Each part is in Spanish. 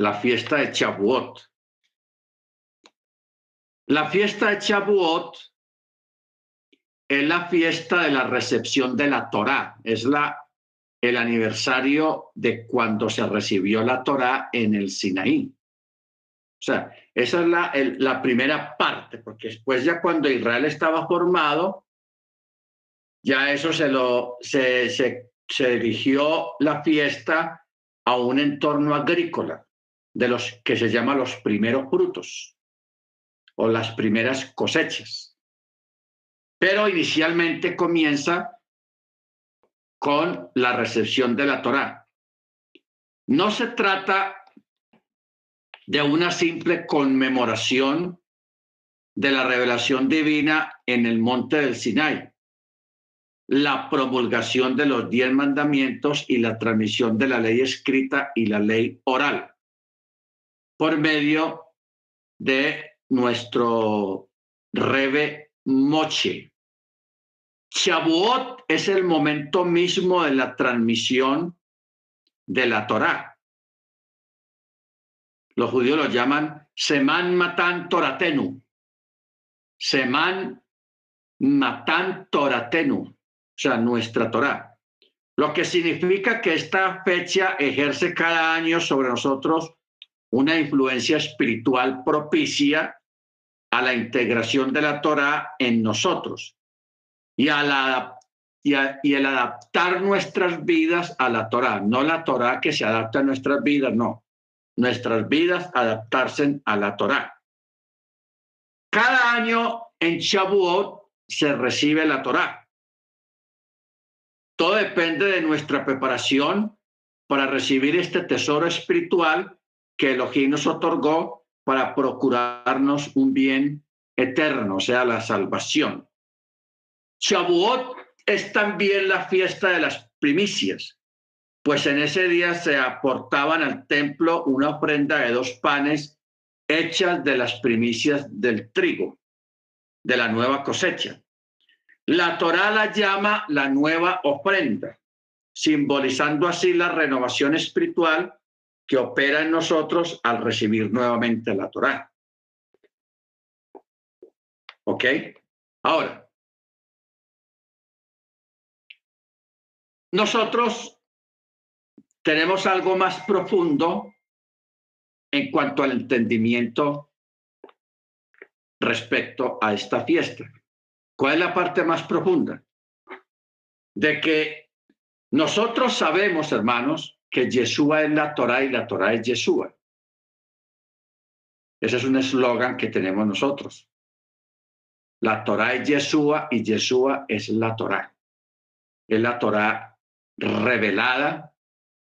la fiesta de Chabuot. La fiesta de Chabuot es la fiesta de la recepción de la Torá, es la, el aniversario de cuando se recibió la Torá en el Sinaí. O sea, esa es la, la primera parte, porque después ya cuando Israel estaba formado, ya eso se lo se, se, se dirigió la fiesta a un entorno agrícola de los que se llama los primeros frutos o las primeras cosechas. Pero inicialmente comienza con la recepción de la Torá. No se trata de una simple conmemoración de la revelación divina en el monte del Sinai, la promulgación de los diez mandamientos y la transmisión de la ley escrita y la ley oral por medio de nuestro Rebe Moche. Shavuot es el momento mismo de la transmisión de la Torá. Los judíos lo llaman Seman Matan Toratenu. Seman Matan Toratenu o sea, nuestra Torá. Lo que significa que esta fecha ejerce cada año sobre nosotros una influencia espiritual propicia a la integración de la Torá en nosotros y, a la, y, el adaptar nuestras vidas a la Torá, no la Torá que se adapta a nuestras vidas, no, nuestras vidas adaptarse a la Torá. Cada año en Shavuot se recibe la Torá. Todo depende de nuestra preparación para recibir este tesoro espiritual que Elohim nos otorgó para procurarnos un bien eterno, o sea, la salvación. Shavuot es también la fiesta de las primicias, pues en ese día se aportaban al templo una ofrenda de dos panes hechas de las primicias del trigo, de la nueva cosecha. La Torá la llama la nueva ofrenda, simbolizando así la renovación espiritual que opera en nosotros al recibir nuevamente la Torá. ¿Ok? Ahora, nosotros tenemos algo más profundo en cuanto al entendimiento respecto a esta fiesta. ¿Cuál es la parte más profunda? De que nosotros sabemos, hermanos, que Yeshua es la Torah y la Torah es Yeshua. Ese es un eslogan que tenemos nosotros. La Torah es Yeshua y Yeshua es la Torah. Es la Torah revelada,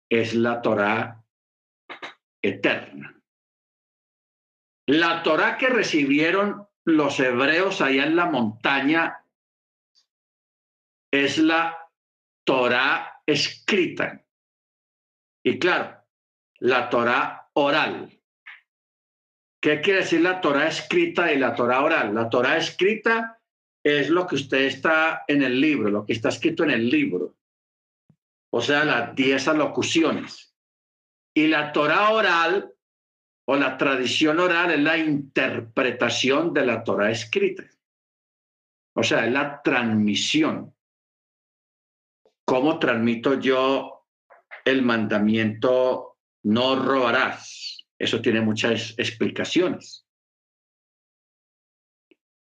es la Torah eterna. La Torah que recibieron los hebreos allá en la montaña es la Torah escrita. Y claro, la Torah oral. ¿Qué quiere decir la Torah escrita y la Torah oral? La Torah escrita es lo que usted está en el libro, lo que está escrito en el libro. O sea, las diez alocuciones. Y la Torah oral o la tradición oral es la interpretación de la Torah escrita. O sea, es la transmisión. ¿Cómo transmito yo el mandamiento no robarás? Eso tiene muchas explicaciones.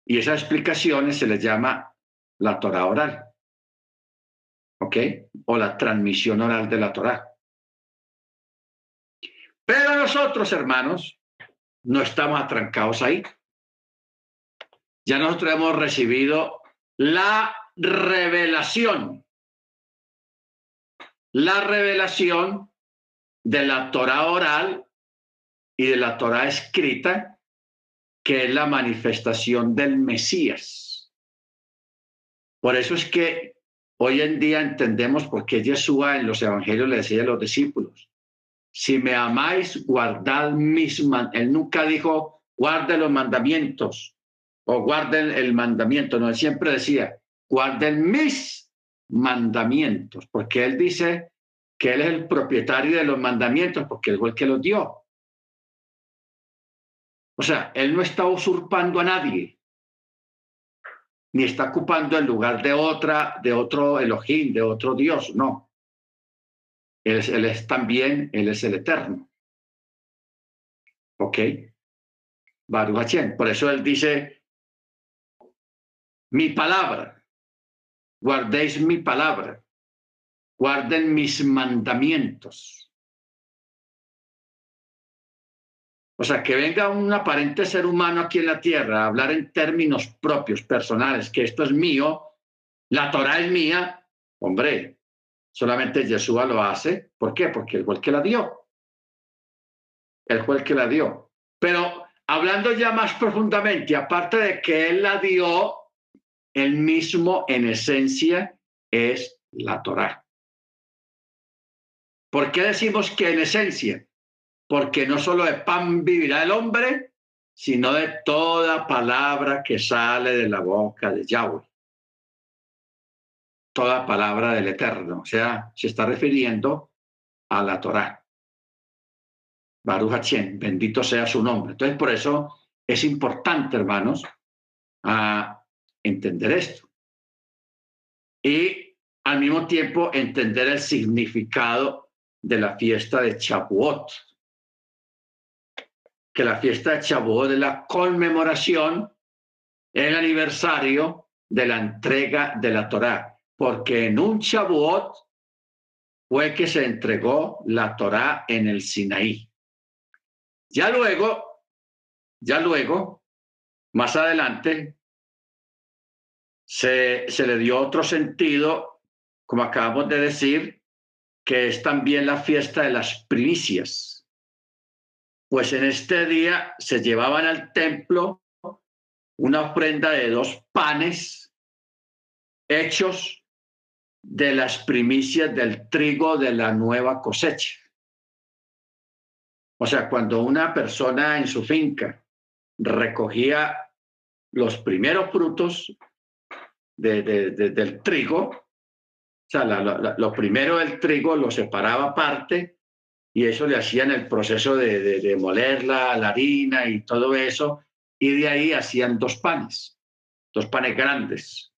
Y esas explicaciones se les llama la Torah oral. ¿Ok? O la transmisión oral de la Torah. Pero nosotros, hermanos, no estamos atrancados ahí. Ya nosotros hemos recibido la revelación, la revelación de la Torah oral y de la Torah escrita, que es la manifestación del Mesías. Por eso es que hoy en día entendemos por qué Yeshua en los evangelios le decía a los discípulos, si me amáis, guardad mis mandamientos. Él nunca dijo, guarden los mandamientos o guarden el mandamiento. No, él siempre decía, guarden mis mandamientos, porque él dice que él es el propietario de los mandamientos, porque él fue el que los dio. O sea, él no está usurpando a nadie, ni está ocupando el lugar de otra, de otro Elohim, de otro Dios, no. Él es, él es también, él es el eterno. ¿Ok? Baruch Por eso él dice, mi palabra, guardéis mi palabra, guarden mis mandamientos. O sea, que venga un aparente ser humano aquí en la tierra a hablar en términos propios, personales, que esto es mío, la Torah es mía, hombre, solamente Yeshua lo hace. ¿Por qué? Porque él fue el que la dio. Él fue el que la dio. Pero hablando ya más profundamente, aparte de que él la dio, él mismo en esencia es la Torah. ¿Por qué decimos que en esencia? Porque no solo de pan vivirá el hombre, sino de toda palabra que sale de la boca de Yahweh. Toda palabra del Eterno. O sea, se está refiriendo a la Torah. Baruch Hachem, bendito sea su nombre. Entonces, por eso es importante, hermanos, a entender esto. Y al mismo tiempo entender el significado de la fiesta de Chabuot. Que la fiesta de Chabuot es la conmemoración, el aniversario de la entrega de la Torá. Porque en un Chabuot fue que se entregó la Torá en el Sinaí. Ya luego, ya luego, más adelante, se, se le dio otro sentido, como acabamos de decir, que es también la fiesta de las primicias. Pues en este día se llevaban al templo una ofrenda de dos panes hechos de las primicias del trigo de la nueva cosecha. O sea, cuando una persona en su finca recogía los primeros frutos de, del trigo, o sea, lo primero del trigo lo separaba aparte y eso le hacían el proceso de, de, molerla, la harina y todo eso, y de ahí hacían dos panes, dos panes grandes,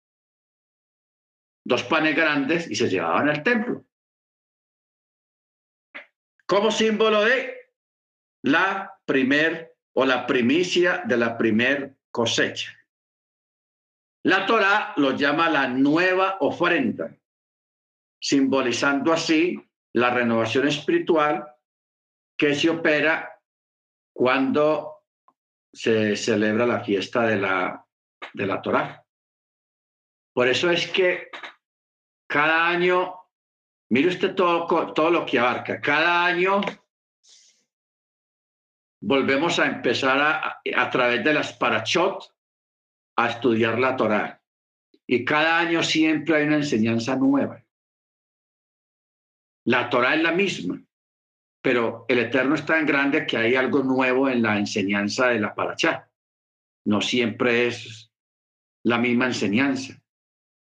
dos panes grandes y se llevaban al templo. Como símbolo de la primer o la primicia de la primer cosecha. La Torah lo llama la nueva ofrenda, simbolizando así la renovación espiritual que se opera cuando se celebra la fiesta de la, de la Torah. Por eso es que cada año, mire usted todo, todo lo que abarca, cada año volvemos a empezar a, a través de las parachot a estudiar la Torá. Y cada año siempre hay una enseñanza nueva. La Torá es la misma, pero el Eterno es tan grande que hay algo nuevo en la enseñanza de la Parachá. No siempre es la misma enseñanza.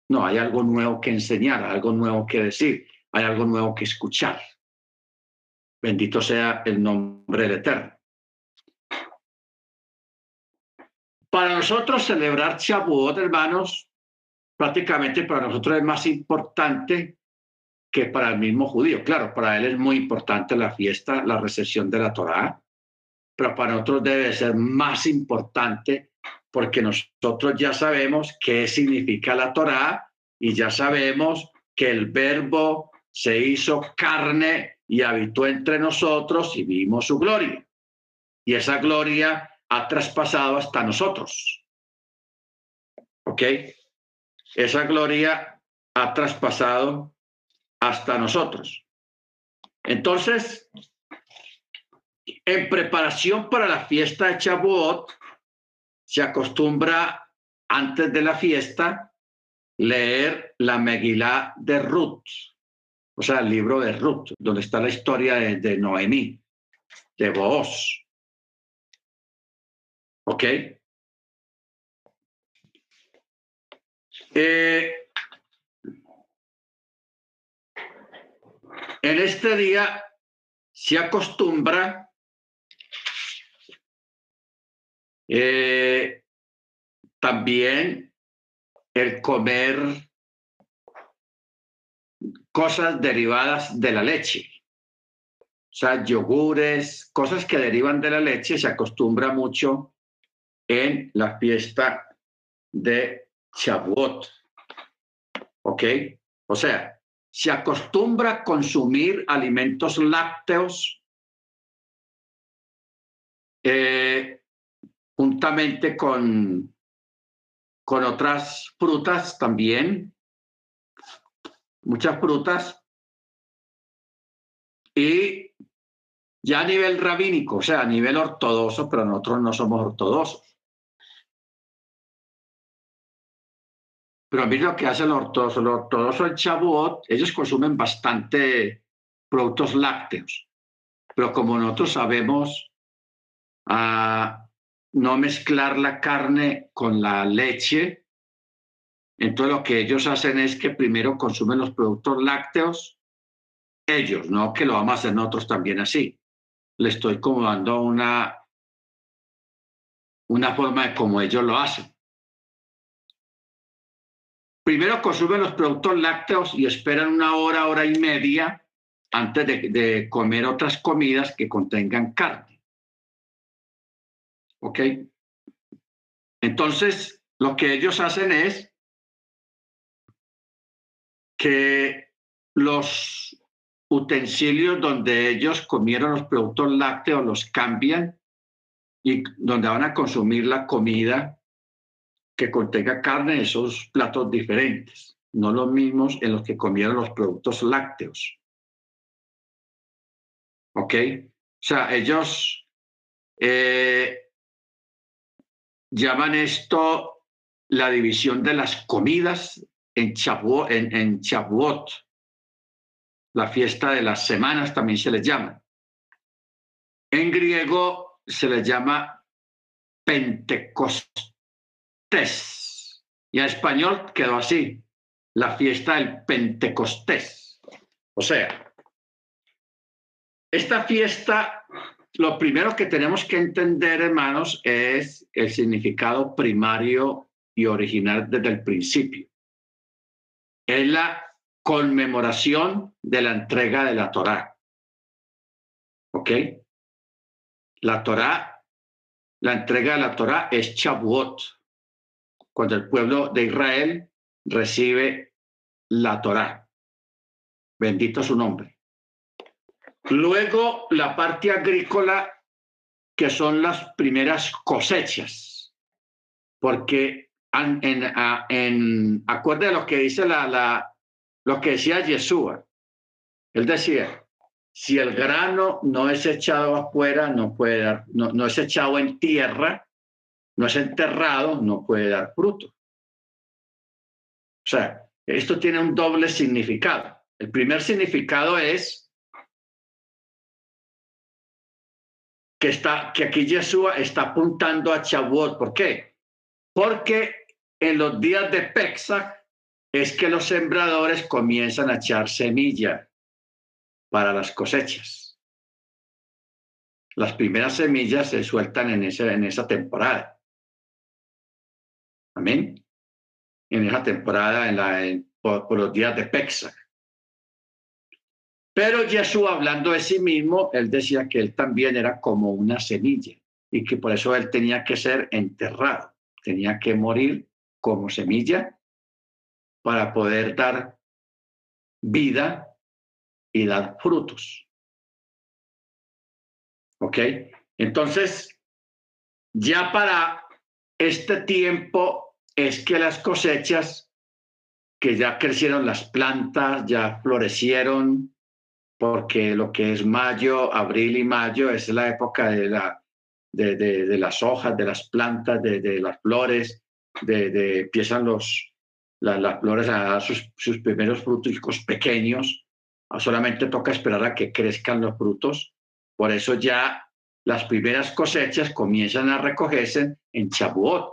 No, hay algo nuevo que enseñar, algo nuevo que decir, hay algo nuevo que escuchar. Bendito sea el nombre del Eterno. Para nosotros celebrar Shavuot, hermanos, prácticamente para nosotros es más importante que para el mismo judío. Claro, para él es muy importante la fiesta, la recepción de la Torá, pero para nosotros debe ser más importante porque nosotros ya sabemos qué significa la Torá y ya sabemos que el verbo se hizo carne y habitó entre nosotros y vimos su gloria. Y esa gloria ha traspasado hasta nosotros. ¿Ok? Esa gloria ha traspasado hasta nosotros. Entonces, en preparación para la fiesta de Chabuot, se acostumbra antes de la fiesta leer la Megilá de Ruth, o sea, el libro de Ruth, donde está la historia de, de Noemí, de Booz. ¿Ok? Eh, en este día se acostumbra Eh, también el comer cosas derivadas de la leche. O sea, yogures, cosas que derivan de la leche, se acostumbra mucho en la fiesta de Shavuot. ¿Ok? O sea, se acostumbra a consumir alimentos lácteos eh, juntamente con, con otras frutas también, muchas frutas, y ya a nivel rabínico, o sea, a nivel ortodoxo, pero nosotros no somos ortodoxos. Pero mí lo que ortodoxos, los ortodoxos en Chabuot, ellos consumen bastante productos lácteos. Pero como nosotros sabemos a no mezclar la carne con la leche, entonces lo que ellos hacen es que primero consumen los productos lácteos, ellos, no que lo vamos a hacer nosotros también así le estoy como dando una, una forma de cómo ellos lo hacen. Primero consumen los productos lácteos y esperan una hora, hora y media antes de, de comer otras comidas que contengan carne. ¿Ok? Entonces, lo que ellos hacen es que los utensilios donde ellos comieron los productos lácteos los cambian y donde van a consumir la comida que contenga carne, esos platos diferentes, no los mismos en los que comieron los productos lácteos. ¿Ok? O sea, ellos eh, llaman esto la división de las comidas en Chabuot, en, en la fiesta de las semanas también se les llama. En griego se les llama Pentecostés. Y en español quedó así, la fiesta del Pentecostés. O sea, esta fiesta, lo primero que tenemos que entender, hermanos, es el significado primario y original desde el principio. Es la conmemoración de la entrega de la Torá. ¿Ok? La Torá, la entrega de la Torá es Chabuot, cuando el pueblo de Israel recibe la Torá. Bendito su nombre. Luego la parte agrícola, que son las primeras cosechas, porque en, en, en de lo que dice la, la, lo que decía Yeshua. Él decía, si el grano no es echado afuera, no puede dar, no, no es echado en tierra, no es enterrado, no puede dar fruto. O sea, esto tiene un doble significado. El primer significado es que, está, que aquí Yeshua está apuntando a Chabuot. ¿Por qué? Porque en los días de Pesach es que los sembradores comienzan a echar semilla para las cosechas. Las primeras semillas se sueltan en, en esa temporada. Amén. En esa temporada, en la, por, los días de Pesach. Pero Jesús, hablando de sí mismo, él decía que él también era como una semilla y que por eso él tenía que ser enterrado, tenía que morir como semilla para poder dar vida y dar frutos. ¿Ok? Entonces, ya para este tiempo es que las cosechas, que ya crecieron las plantas, ya florecieron, porque lo que es mayo, abril y mayo es la época de, la, de, las hojas, de las plantas, de, las flores, de, empiezan los, las flores a dar sus, primeros frutos pequeños, solamente toca esperar a que crezcan los frutos. Por eso ya las primeras cosechas comienzan a recogerse en Chabuot,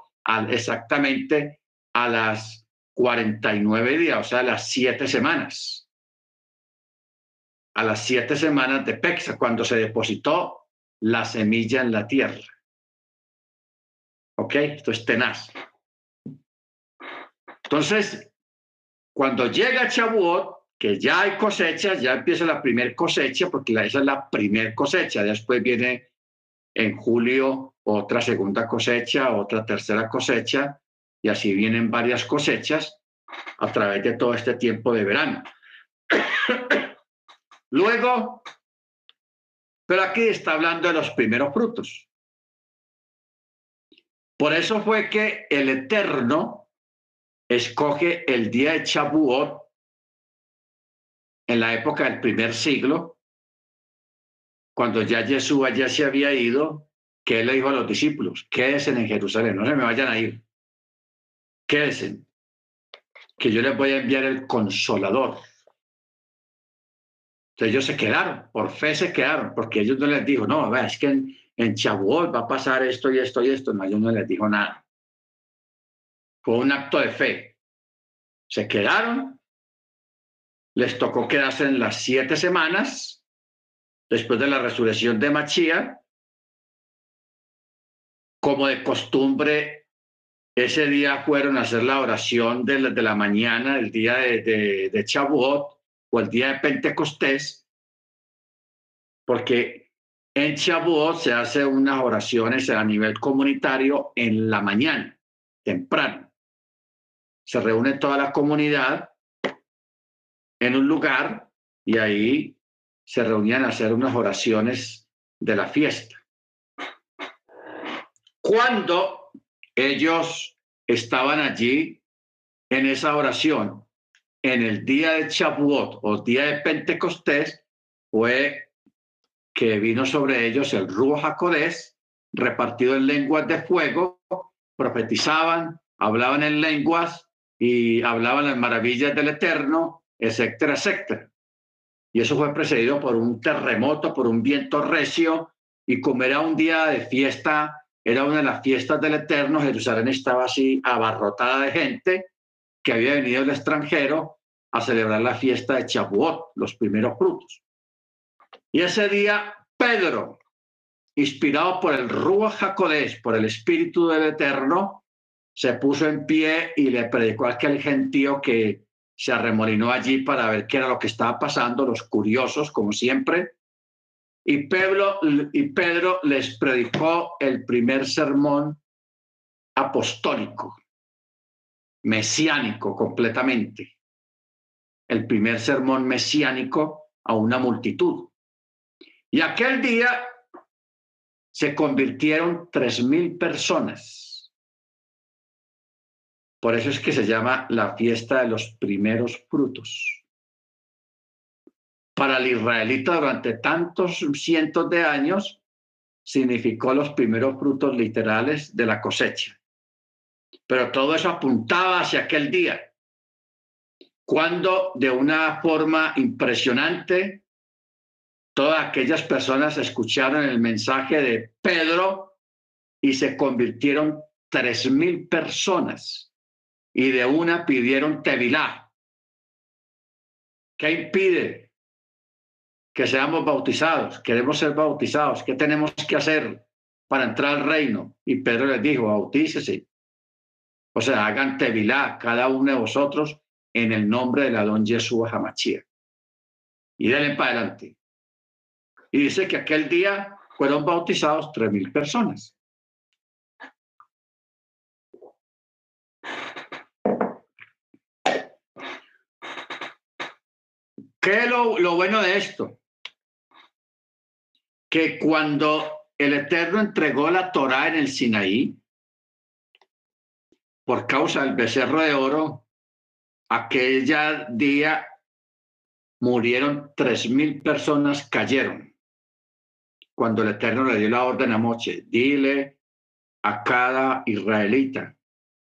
exactamente a las 49 días, o sea, a las siete semanas. A las siete semanas de Pexa, cuando se depositó la semilla en la tierra. ¿Ok? Esto es tenaz. Entonces, cuando llega Chabuot, que ya hay cosechas, ya empieza la primera cosecha, porque esa es la primera cosecha. Después viene en julio otra segunda cosecha, otra tercera cosecha, y así vienen varias cosechas a través de todo este tiempo de verano. Luego, pero aquí está hablando de los primeros frutos. Por eso fue que el Eterno escoge el día de Chabuot en la época del primer siglo, cuando ya Jesús ya se había ido, que él le dijo a los discípulos, quédense en Jerusalén, no se me vayan a ir, quédense, que yo les voy a enviar el consolador. Entonces ellos se quedaron, por fe se quedaron, porque ellos no les dijo, no, es que en, en Chabuot va a pasar esto y esto y esto, no, ellos no les dijo nada. Fue un acto de fe. Se quedaron, les tocó quedarse en las siete semanas después de la resurrección de Machía. Como de costumbre, ese día fueron a hacer la oración de la, mañana, el día de, de, de Chabuot o el día de Pentecostés, porque en Chabuot se hace unas oraciones a nivel comunitario en la mañana, temprano. Se reúne toda la comunidad en un lugar y ahí se reunían a hacer unas oraciones de la fiesta. Cuando ellos estaban allí en esa oración, en el día de Chabuot o día de Pentecostés, fue que vino sobre ellos el Ruach HaKodesh, repartido en lenguas de fuego, profetizaban, hablaban en lenguas y hablaban las maravillas del Eterno, etcétera, etcétera. Y eso fue precedido por un terremoto, por un viento recio, y como era un día de fiesta, era una de las fiestas del Eterno, Jerusalén estaba así abarrotada de gente que había venido del extranjero a celebrar la fiesta de Chabuot, los primeros frutos. Y ese día, Pedro, inspirado por el Ruach HaKodesh, por el Espíritu del Eterno, se puso en pie y le predicó a aquel gentío que se arremolinó allí para ver qué era lo que estaba pasando, los curiosos, como siempre. Y Pedro, y Pedro les predicó el primer sermón apostólico, mesiánico completamente. El primer sermón mesiánico a una multitud. Y aquel día se convirtieron tres mil personas. Por eso es que se llama la fiesta de los primeros frutos. Para el israelita durante tantos cientos de años significó los primeros frutos literales de la cosecha. Pero todo eso apuntaba hacia aquel día, cuando de una forma impresionante todas aquellas personas escucharon el mensaje de Pedro y se convirtieron tres mil personas y de una pidieron Tevilá. ¿Qué impide que seamos bautizados? Queremos ser bautizados. ¿Qué tenemos que hacer para entrar al reino? Y Pedro les dijo, bautícese. O sea, hagan Tevilá cada uno de vosotros en el nombre de la don Jesús Hamachía. Y denle para adelante. Y dice que aquel día fueron bautizados tres mil personas. ¿Qué es lo, lo bueno de esto? Que cuando el Eterno entregó la Torá en el Sinaí, por causa del becerro de oro, aquella día murieron tres mil personas, cayeron cuando el Eterno le dio la orden a Moche, dile a cada israelita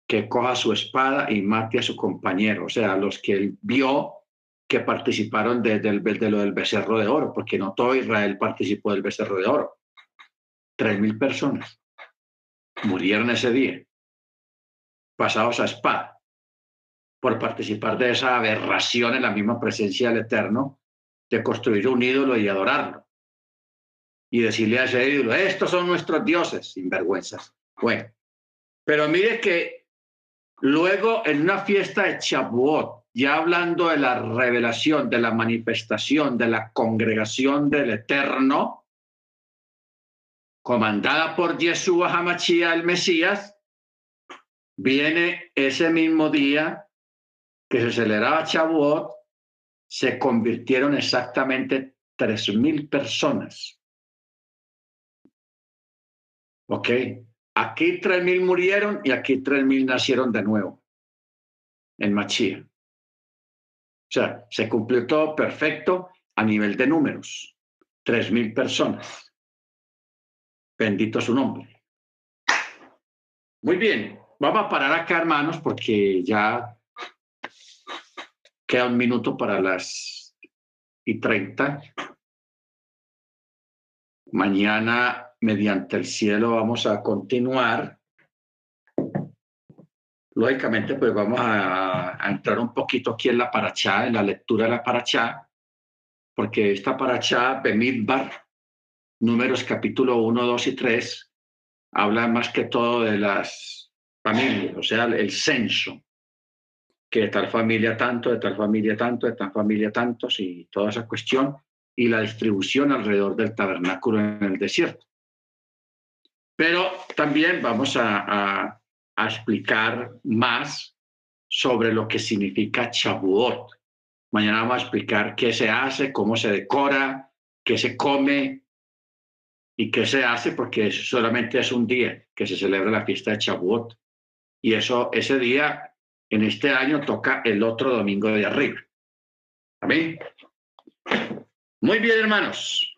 que coja su espada y mate a su compañero, o sea, los que él vio que participaron de, lo del becerro de oro, porque no todo Israel participó del becerro de oro. Tres mil personas murieron ese día, pasados a espada, por participar de esa aberración en la misma presencia del Eterno, de construir un ídolo y adorarlo y decirle a ese ídolo, estos son nuestros dioses, sinvergüenzas. Bueno, Pero mire que luego en una fiesta de Chabuot, ya hablando de la revelación, de la manifestación, de la congregación del Eterno, comandada por Yeshua Hamachia, el Mesías, viene ese mismo día que se celebraba Chabuot, se convirtieron exactamente tres mil personas. ¿Ok? Aquí tres mil murieron y aquí tres mil nacieron de nuevo en Machía. O sea, se cumplió todo perfecto a nivel de números. Tres mil personas. Bendito su nombre. Muy bien, vamos a parar acá, hermanos, porque ya queda un minuto para las y treinta. Mañana, mediante el cielo, vamos a continuar. Lógicamente, pues vamos a, entrar un poquito aquí en la paracha, en la lectura de la paracha, porque esta paracha, Bemidbar, Números capítulo 1, 2 y 3 habla más que todo de las familias, o sea, el censo, que de tal familia tanto, de tal familia tanto, de tal familia tantos y toda esa cuestión, y la distribución alrededor del tabernáculo en el desierto. Pero también vamos a, a explicar más sobre lo que significa Chabuot. Mañana vamos a explicar qué se hace, cómo se decora, qué se come, ¿Y qué se hace? Porque solamente es un día que se celebra la fiesta de Chabuot. Y eso, ese día, en este año, toca el otro domingo de arriba. Amén. Muy bien, hermanos.